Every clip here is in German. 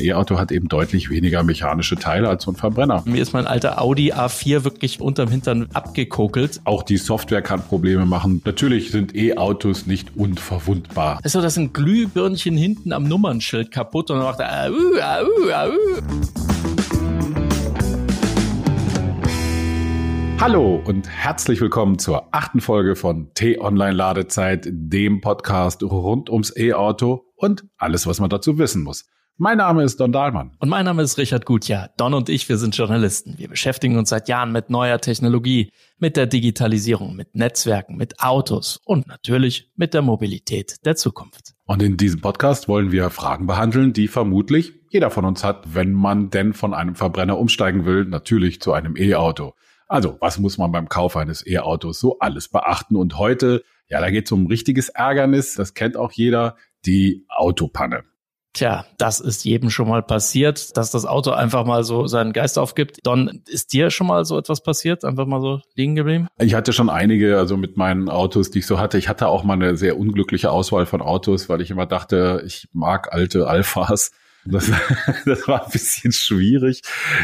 ein E-Auto hat eben deutlich weniger mechanische Teile als so ein Verbrenner. Mir ist mein alter Audi A4 wirklich unterm Hintern abgekokelt. Auch die Software kann Probleme machen. Natürlich sind E-Autos nicht unverwundbar. Also das sind Glühbirnchen hinten am Nummernschild kaputt und dann macht er, uh, uh, uh. Hallo und herzlich willkommen zur achten Folge von T-Online Ladezeit, dem Podcast rund ums E-Auto und alles, was man dazu wissen muss. Mein Name ist Don Dahlmann. Und mein Name ist Richard Gutjahr. Don und ich, wir sind Journalisten. Wir beschäftigen uns seit Jahren mit neuer Technologie, mit der Digitalisierung, mit Netzwerken, mit Autos und natürlich mit der Mobilität der Zukunft. Und in diesem Podcast wollen wir Fragen behandeln, die vermutlich jeder von uns hat, wenn man denn von einem Verbrenner umsteigen will, natürlich zu einem E-Auto. Also, was muss man beim Kauf eines E-Autos so alles beachten? Und heute, ja, da geht es um richtiges Ärgernis, das kennt auch jeder, die Autopanne. Tja, das ist jedem schon mal passiert, dass das Auto einfach mal so seinen Geist aufgibt. Don, ist dir schon mal so etwas passiert? Einfach mal so liegen geblieben? Ich hatte schon einige, also mit meinen Autos, die ich so hatte. Ich hatte auch mal eine sehr unglückliche Auswahl von Autos, weil ich immer dachte, ich mag alte Alphas das, das war ein bisschen schwierig.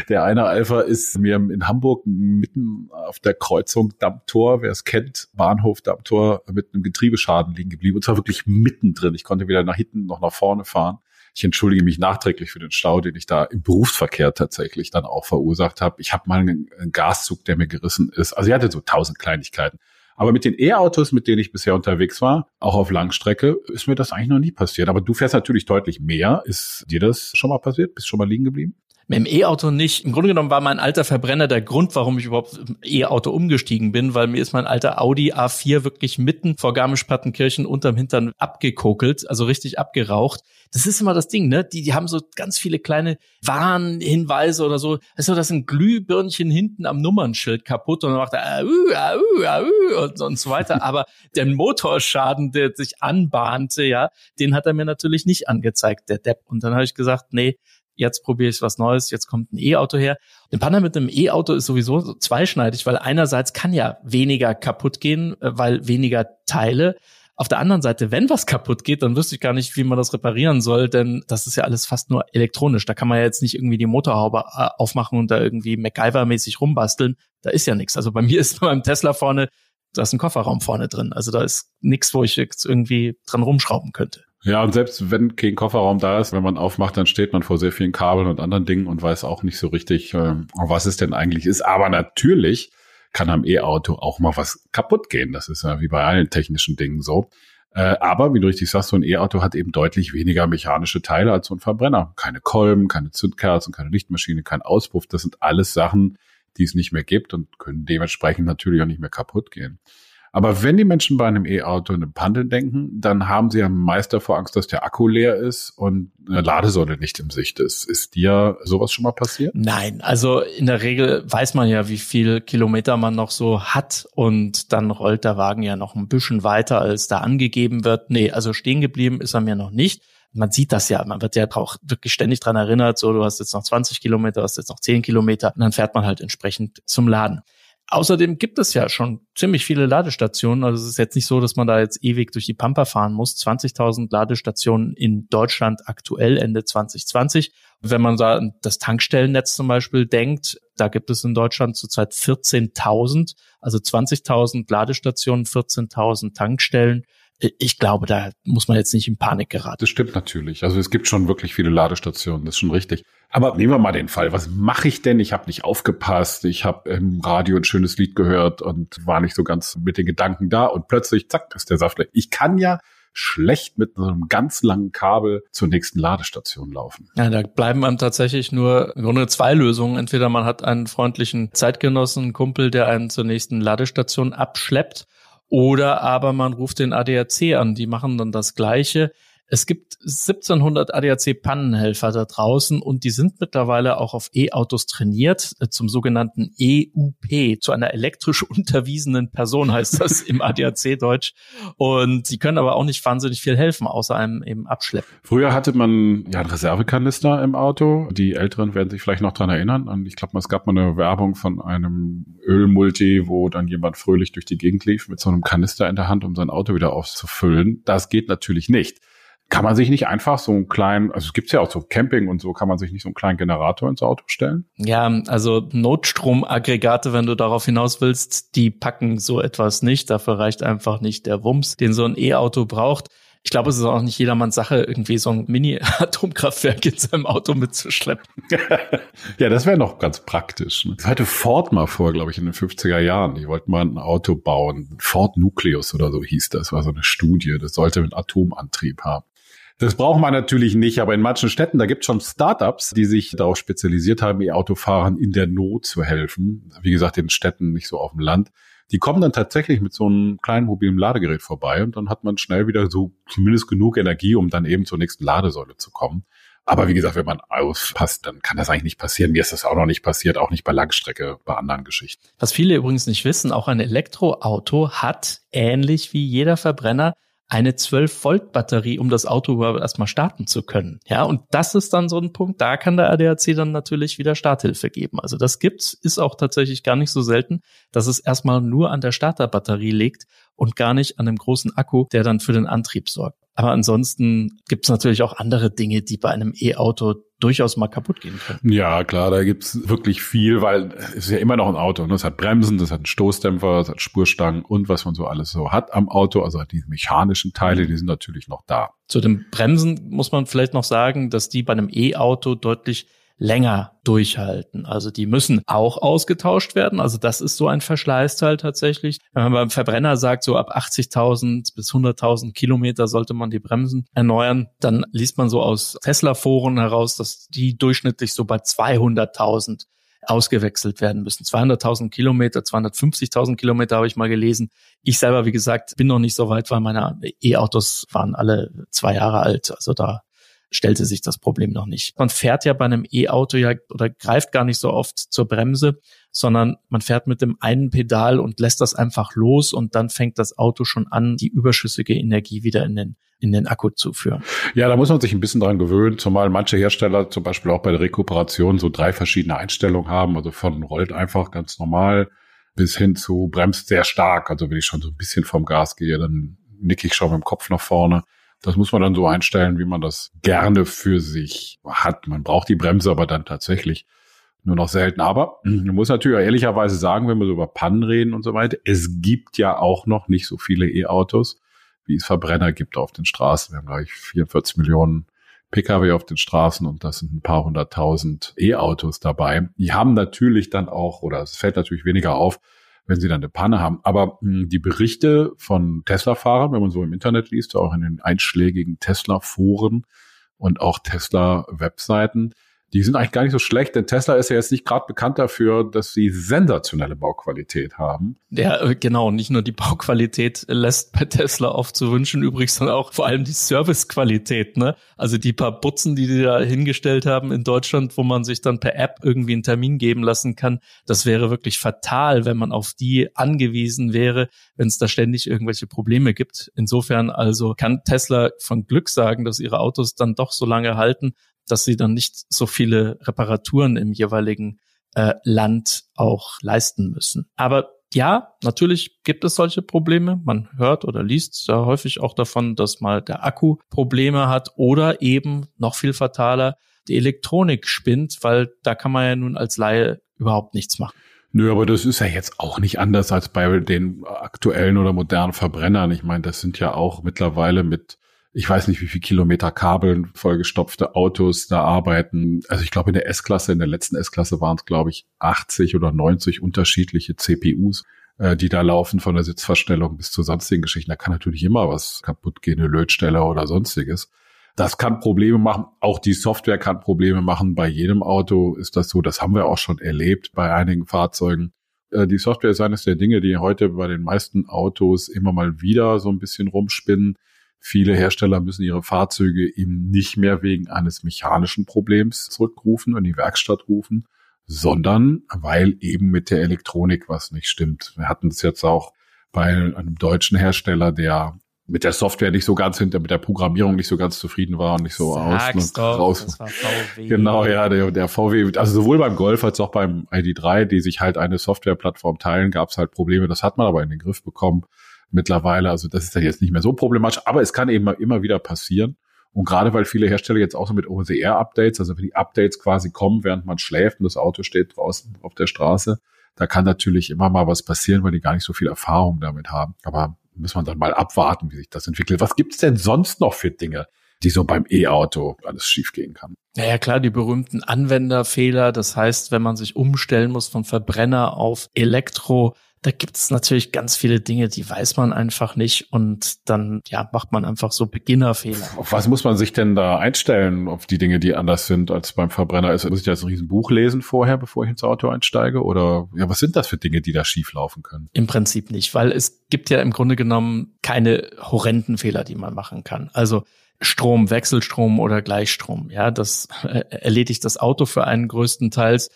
Der eine Alpha ist mir in Hamburg mitten auf der Kreuzung Dammtor, wer es kennt, Bahnhof Dammtor mit einem Getriebeschaden liegen geblieben. Und zwar wirklich mittendrin. Ich konnte weder nach hinten noch nach vorne fahren. Ich entschuldige mich nachträglich für den Stau, den ich da im Berufsverkehr tatsächlich dann auch verursacht habe. Ich habe mal einen, einen Gaszug, der mir gerissen ist. Also ich hatte so tausend Kleinigkeiten. Aber mit den E-Autos, mit denen ich bisher unterwegs war, auch auf Langstrecke, ist mir das eigentlich noch nie passiert. Aber du fährst natürlich deutlich mehr. Ist dir das schon mal passiert? Bist schon mal liegen geblieben? Mit dem E-Auto nicht. Im Grunde genommen war mein alter Verbrenner der Grund, warum ich überhaupt E-Auto umgestiegen bin, weil mir ist mein alter Audi A4 wirklich mitten vor Garmisch-Partenkirchen unterm Hintern abgekokelt, also richtig abgeraucht. Das ist immer das Ding, ne? Die, die haben so ganz viele kleine Warnhinweise oder so. Also das sind Glühbirnchen hinten am Nummernschild kaputt und dann macht er uh, uh, uh, und, und so weiter. Aber der Motorschaden, der sich anbahnte, ja, den hat er mir natürlich nicht angezeigt, der Depp. Und dann habe ich gesagt, nee, jetzt probiere ich was Neues, jetzt kommt ein E-Auto her. Ein Panne mit einem E-Auto ist sowieso zweischneidig, weil einerseits kann ja weniger kaputt gehen, äh, weil weniger Teile. Auf der anderen Seite, wenn was kaputt geht, dann wüsste ich gar nicht, wie man das reparieren soll, denn das ist ja alles fast nur elektronisch. Da kann man ja jetzt nicht irgendwie die Motorhaube äh, aufmachen und da irgendwie MacGyver-mäßig rumbasteln. Da ist ja nichts. Also bei mir ist beim Tesla vorne, da ist ein Kofferraum vorne drin. Also da ist nichts, wo ich jetzt irgendwie dran rumschrauben könnte. Ja, und selbst wenn kein Kofferraum da ist, wenn man aufmacht, dann steht man vor sehr vielen Kabeln und anderen Dingen und weiß auch nicht so richtig, äh, was es denn eigentlich ist. Aber natürlich kann am E-Auto auch mal was kaputt gehen. Das ist ja wie bei allen technischen Dingen so. Äh, aber wie du richtig sagst, so ein E-Auto hat eben deutlich weniger mechanische Teile als so ein Verbrenner. Keine Kolben, keine Zündkerzen, keine Lichtmaschine, kein Auspuff. Das sind alles Sachen, die es nicht mehr gibt und können dementsprechend natürlich auch nicht mehr kaputt gehen. Aber wenn die Menschen bei einem E-Auto in einem Panne denken, dann haben sie ja meist davor Angst, dass der Akku leer ist und eine Ladesäule nicht im Sicht ist. Ist dir sowas schon mal passiert? Nein, also in der Regel weiß man ja, wie viel Kilometer man noch so hat und dann rollt der Wagen ja noch ein bisschen weiter, als da angegeben wird. Nee, also stehen geblieben ist er mir noch nicht man sieht das ja, man wird ja auch wirklich ständig dran erinnert, so du hast jetzt noch 20 Kilometer, hast jetzt noch 10 Kilometer und dann fährt man halt entsprechend zum Laden. Außerdem gibt es ja schon ziemlich viele Ladestationen. Also es ist jetzt nicht so, dass man da jetzt ewig durch die Pampa fahren muss. 20.000 Ladestationen in Deutschland aktuell Ende 2020. Wenn man da an das Tankstellennetz zum Beispiel denkt, da gibt es in Deutschland zurzeit 14.000, also 20.000 Ladestationen, 14.000 Tankstellen ich glaube, da muss man jetzt nicht in Panik geraten. Das stimmt natürlich. Also es gibt schon wirklich viele Ladestationen, das ist schon richtig. Aber nehmen wir mal den Fall. Was mache ich denn? Ich habe nicht aufgepasst. Ich habe im Radio ein schönes Lied gehört und war nicht so ganz mit den Gedanken da. Und plötzlich, zack, ist der Saft leer. Ich kann ja schlecht mit so einem ganz langen Kabel zur nächsten Ladestation laufen. Ja, da bleiben einem tatsächlich nur im Grunde zwei Lösungen. Entweder man hat einen freundlichen Zeitgenossen, einen Kumpel, der einen zur nächsten Ladestation abschleppt oder aber man ruft den ADAC an, die machen dann das Gleiche. Es gibt 1700 ADAC-Pannenhelfer da draußen und die sind mittlerweile auch auf E-Autos trainiert, äh, zum sogenannten EUP, zu einer elektrisch unterwiesenen Person heißt das im ADAC-Deutsch. Und sie können aber auch nicht wahnsinnig viel helfen, außer einem eben abschleppen. Früher hatte man ja einen Reservekanister im Auto. Die Älteren werden sich vielleicht noch dran erinnern. Und ich glaube, es gab mal eine Werbung von einem Ölmulti, wo dann jemand fröhlich durch die Gegend lief mit so einem Kanister in der Hand, um sein Auto wieder aufzufüllen. Das geht natürlich nicht. Kann man sich nicht einfach so einen kleinen, also es gibt ja auch so Camping und so, kann man sich nicht so einen kleinen Generator ins Auto stellen? Ja, also Notstromaggregate, wenn du darauf hinaus willst, die packen so etwas nicht. Dafür reicht einfach nicht der Wumms, den so ein E-Auto braucht. Ich glaube, es ist auch nicht jedermanns Sache, irgendwie so ein Mini-Atomkraftwerk in seinem Auto mitzuschleppen. ja, das wäre noch ganz praktisch. Ne? Das hatte Ford mal vor, glaube ich, in den 50er Jahren. Die wollten mal ein Auto bauen. Ford Nucleus oder so hieß das. War so eine Studie. Das sollte einen Atomantrieb haben. Das braucht man natürlich nicht, aber in manchen Städten, da gibt es schon Startups, die sich darauf spezialisiert haben, E-Autofahrern in der Not zu helfen. Wie gesagt, in Städten, nicht so auf dem Land. Die kommen dann tatsächlich mit so einem kleinen mobilen Ladegerät vorbei und dann hat man schnell wieder so zumindest genug Energie, um dann eben zur nächsten Ladesäule zu kommen. Aber wie gesagt, wenn man auspasst, dann kann das eigentlich nicht passieren. Mir ist das auch noch nicht passiert, auch nicht bei Langstrecke, bei anderen Geschichten. Was viele übrigens nicht wissen, auch ein Elektroauto hat ähnlich wie jeder Verbrenner eine 12-Volt-Batterie, um das Auto überhaupt erstmal starten zu können. Ja, und das ist dann so ein Punkt, da kann der ADAC dann natürlich wieder Starthilfe geben. Also das gibt's, ist auch tatsächlich gar nicht so selten, dass es erstmal nur an der Starterbatterie liegt und gar nicht an dem großen Akku, der dann für den Antrieb sorgt. Aber ansonsten gibt's natürlich auch andere Dinge, die bei einem E-Auto durchaus mal kaputt gehen können. Ja, klar, da gibt's wirklich viel, weil es ist ja immer noch ein Auto. Ne? Es hat Bremsen, es hat einen Stoßdämpfer, es hat Spurstangen und was man so alles so hat am Auto. Also die mechanischen Teile, die sind natürlich noch da. Zu den Bremsen muss man vielleicht noch sagen, dass die bei einem E-Auto deutlich länger durchhalten. Also die müssen auch ausgetauscht werden. Also das ist so ein Verschleißteil tatsächlich. Wenn man beim Verbrenner sagt, so ab 80.000 bis 100.000 Kilometer sollte man die Bremsen erneuern, dann liest man so aus Tesla-Foren heraus, dass die durchschnittlich so bei 200.000 ausgewechselt werden müssen. 200.000 Kilometer, 250.000 Kilometer habe ich mal gelesen. Ich selber, wie gesagt, bin noch nicht so weit, weil meine E-Autos waren alle zwei Jahre alt. Also da stellte sich das Problem noch nicht. Man fährt ja bei einem E-Auto ja oder greift gar nicht so oft zur Bremse, sondern man fährt mit dem einen Pedal und lässt das einfach los und dann fängt das Auto schon an, die überschüssige Energie wieder in den in den Akku zu führen. Ja, da muss man sich ein bisschen dran gewöhnen, zumal manche Hersteller zum Beispiel auch bei der Rekuperation so drei verschiedene Einstellungen haben. Also von rollt einfach ganz normal bis hin zu bremst sehr stark. Also wenn ich schon so ein bisschen vom Gas gehe, dann nicke ich schon mit dem Kopf nach vorne. Das muss man dann so einstellen, wie man das gerne für sich hat. Man braucht die Bremse aber dann tatsächlich nur noch selten. Aber man muss natürlich ehrlicherweise sagen, wenn wir so über Pannen reden und so weiter, es gibt ja auch noch nicht so viele E-Autos, wie es Verbrenner gibt auf den Straßen. Wir haben gleich 44 Millionen Pkw auf den Straßen und das sind ein paar hunderttausend E-Autos dabei. Die haben natürlich dann auch, oder es fällt natürlich weniger auf, wenn sie dann eine Panne haben. Aber mh, hm, die Berichte von Tesla-Fahrern, wenn man so im Internet liest, auch in den einschlägigen Tesla-Foren und auch Tesla-Webseiten, die sind eigentlich gar nicht so schlecht, denn Tesla ist ja jetzt nicht gerade bekannt dafür, dass sie sensationelle Bauqualität haben. Ja, äh, genau. Nicht nur die Bauqualität lässt bei Tesla oft zu wünschen übrig, sondern auch vor allem die Servicequalität. Ne? Also die paar Butzen, die die da hingestellt haben in Deutschland, wo man sich dann per App irgendwie einen Termin geben lassen kann, das wäre wirklich fatal, wenn man auf die angewiesen wäre, wenn es da ständig irgendwelche Probleme gibt. Insofern also kann Tesla von Glück sagen, dass ihre Autos dann doch so lange halten, dass sie dann nicht so viele Reparaturen im jeweiligen äh, Land auch leisten müssen. Aber ja, natürlich gibt es solche Probleme. Man hört oder liest da häufig auch davon, dass mal der Akku Probleme hat oder eben noch viel fataler die Elektronik spinnt, weil da kann man ja nun als Laie überhaupt nichts machen. Nö, aber das ist ja jetzt auch nicht anders als bei den aktuellen oder modernen Verbrennern. Ich meine, das sind ja auch mittlerweile mit ich weiß nicht, wie viel Kilometer Kabeln vollgestopfte Autos da arbeiten. Also ich glaube, in der S-Klasse, in der letzten S-Klasse waren es, glaube ich, 80 oder 90 unterschiedliche CPUs, äh, die da laufen von der Sitzverstellung bis zu sonstigen Geschichten. Da kann natürlich immer was kaputt gehen, eine Lötstelle oder sonstiges. Das kann Probleme machen. Auch die Software kann Probleme machen. Bei jedem Auto ist das so. Das haben wir auch schon erlebt bei einigen Fahrzeugen. Äh, die Software ist eines der Dinge, die heute bei den meisten Autos immer mal wieder so ein bisschen rumspinnen. Viele Hersteller müssen ihre Fahrzeuge eben nicht mehr wegen eines mechanischen Problems zurückrufen und in die Werkstatt rufen, sondern weil eben mit der Elektronik was nicht stimmt. Wir hatten es jetzt auch bei einem deutschen Hersteller, der mit der Software nicht so ganz hinter, mit der Programmierung nicht so ganz zufrieden war und nicht so Sag's aus doch, raus. Das war VW. Genau, ja, der, der VW, also sowohl beim Golf als auch beim ID3, die sich halt eine Softwareplattform teilen, gab es halt Probleme. Das hat man aber in den Griff bekommen mittlerweile. Also das ist ja jetzt nicht mehr so problematisch, aber es kann eben immer wieder passieren. Und gerade weil viele Hersteller jetzt auch so mit Over-the-Air-Updates, also wenn die Updates quasi kommen, während man schläft und das Auto steht draußen auf der Straße, da kann natürlich immer mal was passieren, weil die gar nicht so viel Erfahrung damit haben. Aber muss man dann mal abwarten, wie sich das entwickelt. Was gibt's denn sonst noch für Dinge, die so beim E-Auto alles schiefgehen kann? Naja, klar, die berühmten Anwenderfehler. Das heißt, wenn man sich umstellen muss von Verbrenner auf Elektro, da gibt es natürlich ganz viele Dinge, die weiß man einfach nicht und dann ja macht man einfach so Beginnerfehler. Auf was muss man sich denn da einstellen, auf die Dinge, die anders sind als beim Verbrenner? Ist, muss ich jetzt ein Riesenbuch lesen vorher, bevor ich ins Auto einsteige? Oder ja, was sind das für Dinge, die da schief laufen können? Im Prinzip nicht, weil es gibt ja im Grunde genommen keine horrenden Fehler, die man machen kann. Also Strom, Wechselstrom oder Gleichstrom. Ja, das äh, erledigt das Auto für einen größtenteils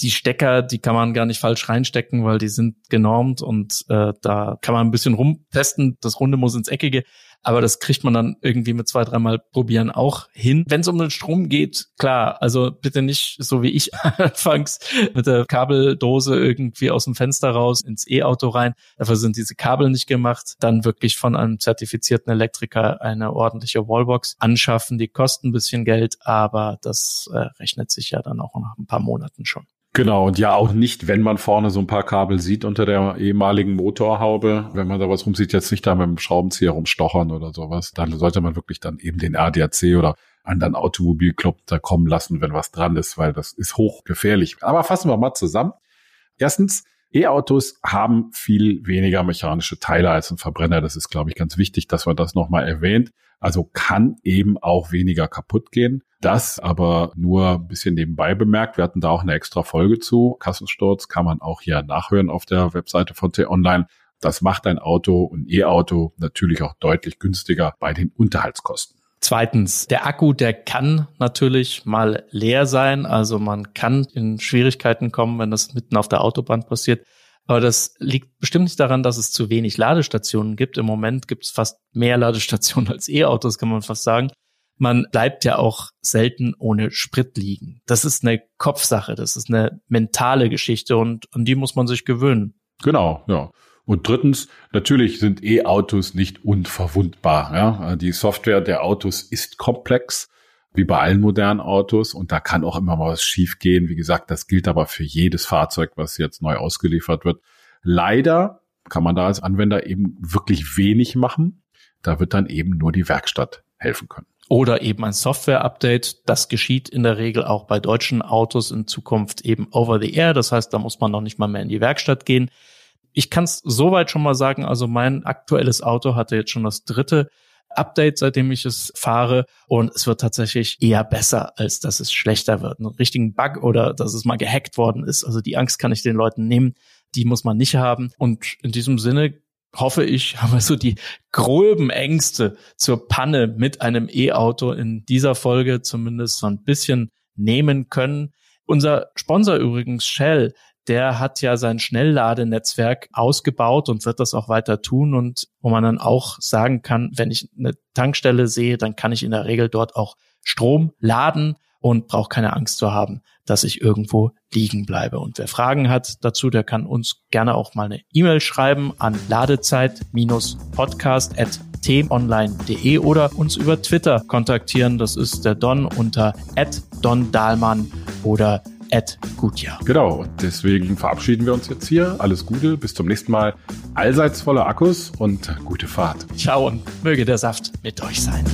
die Stecker, die kann man gar nicht falsch reinstecken, weil die sind genormt und äh, da kann man ein bisschen rumtesten. Das Runde muss ins Eckige, aber das kriegt man dann irgendwie mit zwei, dreimal probieren auch hin. Wenn es um den Strom geht, klar, also bitte nicht so wie ich anfangs mit der Kabeldose irgendwie aus dem Fenster raus ins E-Auto rein. Dafür sind diese Kabel nicht gemacht. Dann wirklich von einem zertifizierten Elektriker eine ordentliche Wallbox anschaffen. Die kosten ein bisschen Geld, aber das äh, rechnet sich ja dann auch nach ein paar Monaten schon. Genau, und ja auch nicht, wenn man vorne so ein paar Kabel sieht unter der ehemaligen Motorhaube, wenn man da was rumsieht, jetzt nicht da mit dem Schraubenzieher rumstochern oder sowas, dann sollte man wirklich dann eben den ADAC oder anderen Automobilclub da kommen lassen, wenn was dran ist, weil das ist hochgefährlich. Aber fassen wir mal zusammen. Erstens, E-Autos haben viel weniger mechanische Teile als ein Verbrenner. Das ist, glaube ich, ganz wichtig, dass man das nochmal erwähnt. Also kann eben auch weniger kaputt gehen. Das aber nur ein bisschen nebenbei bemerkt. Wir hatten da auch eine extra Folge zu. Kassensturz kann man auch hier nachhören auf der Webseite von T-Online. Das macht ein Auto, ein E-Auto natürlich auch deutlich günstiger bei den Unterhaltskosten. Zweitens, der Akku, der kann natürlich mal leer sein. Also man kann in Schwierigkeiten kommen, wenn das mitten auf der Autobahn passiert. Aber das liegt bestimmt nicht daran, dass es zu wenig Ladestationen gibt. Im Moment gibt es fast mehr Ladestationen als E-Autos, kann man fast sagen. Man bleibt ja auch selten ohne Sprit liegen. Das ist eine Kopfsache, das ist eine mentale Geschichte und an die muss man sich gewöhnen. Genau, ja. Und drittens, natürlich sind E-Autos nicht unverwundbar. Ja? Die Software der Autos ist komplex wie bei allen modernen Autos und da kann auch immer mal was schiefgehen. Wie gesagt, das gilt aber für jedes Fahrzeug, was jetzt neu ausgeliefert wird. Leider kann man da als Anwender eben wirklich wenig machen. Da wird dann eben nur die Werkstatt helfen können. Oder eben ein Software-Update. Das geschieht in der Regel auch bei deutschen Autos in Zukunft eben over the air. Das heißt, da muss man noch nicht mal mehr in die Werkstatt gehen. Ich kann es soweit schon mal sagen, also mein aktuelles Auto hatte jetzt schon das dritte Update, seitdem ich es fahre. Und es wird tatsächlich eher besser, als dass es schlechter wird. Einen richtigen Bug oder dass es mal gehackt worden ist. Also die Angst kann ich den Leuten nehmen. Die muss man nicht haben. Und in diesem Sinne hoffe ich, haben wir so die groben Ängste zur Panne mit einem E-Auto in dieser Folge zumindest so ein bisschen nehmen können. Unser Sponsor übrigens Shell, der hat ja sein Schnellladenetzwerk ausgebaut und wird das auch weiter tun und wo man dann auch sagen kann, wenn ich eine Tankstelle sehe, dann kann ich in der Regel dort auch Strom laden und brauche keine Angst zu haben, dass ich irgendwo liegen bleibe. Und wer Fragen hat dazu, der kann uns gerne auch mal eine E-Mail schreiben an ladezeit-podcast.teamonline.de oder uns über Twitter kontaktieren. Das ist der Don unter Don Dahlmann oder at Gutjahr. Genau, und deswegen verabschieden wir uns jetzt hier. Alles Gute, bis zum nächsten Mal. Allseits voller Akkus und gute Fahrt. Ciao und möge der Saft mit euch sein.